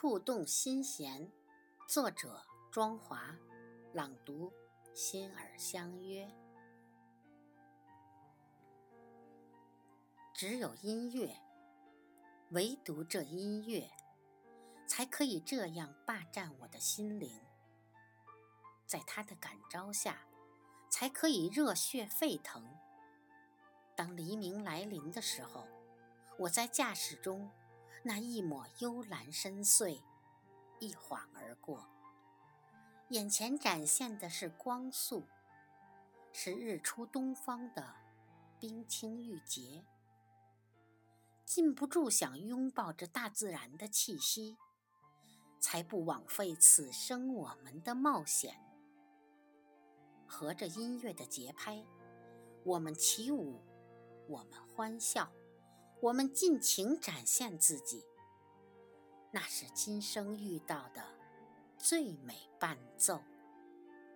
触动心弦，作者庄华，朗读心儿相约。只有音乐，唯独这音乐，才可以这样霸占我的心灵。在它的感召下，才可以热血沸腾。当黎明来临的时候，我在驾驶中。那一抹幽蓝深邃，一晃而过。眼前展现的是光速，是日出东方的冰清玉洁。禁不住想拥抱着大自然的气息，才不枉费此生我们的冒险。合着音乐的节拍，我们起舞，我们欢笑。我们尽情展现自己，那是今生遇到的最美伴奏。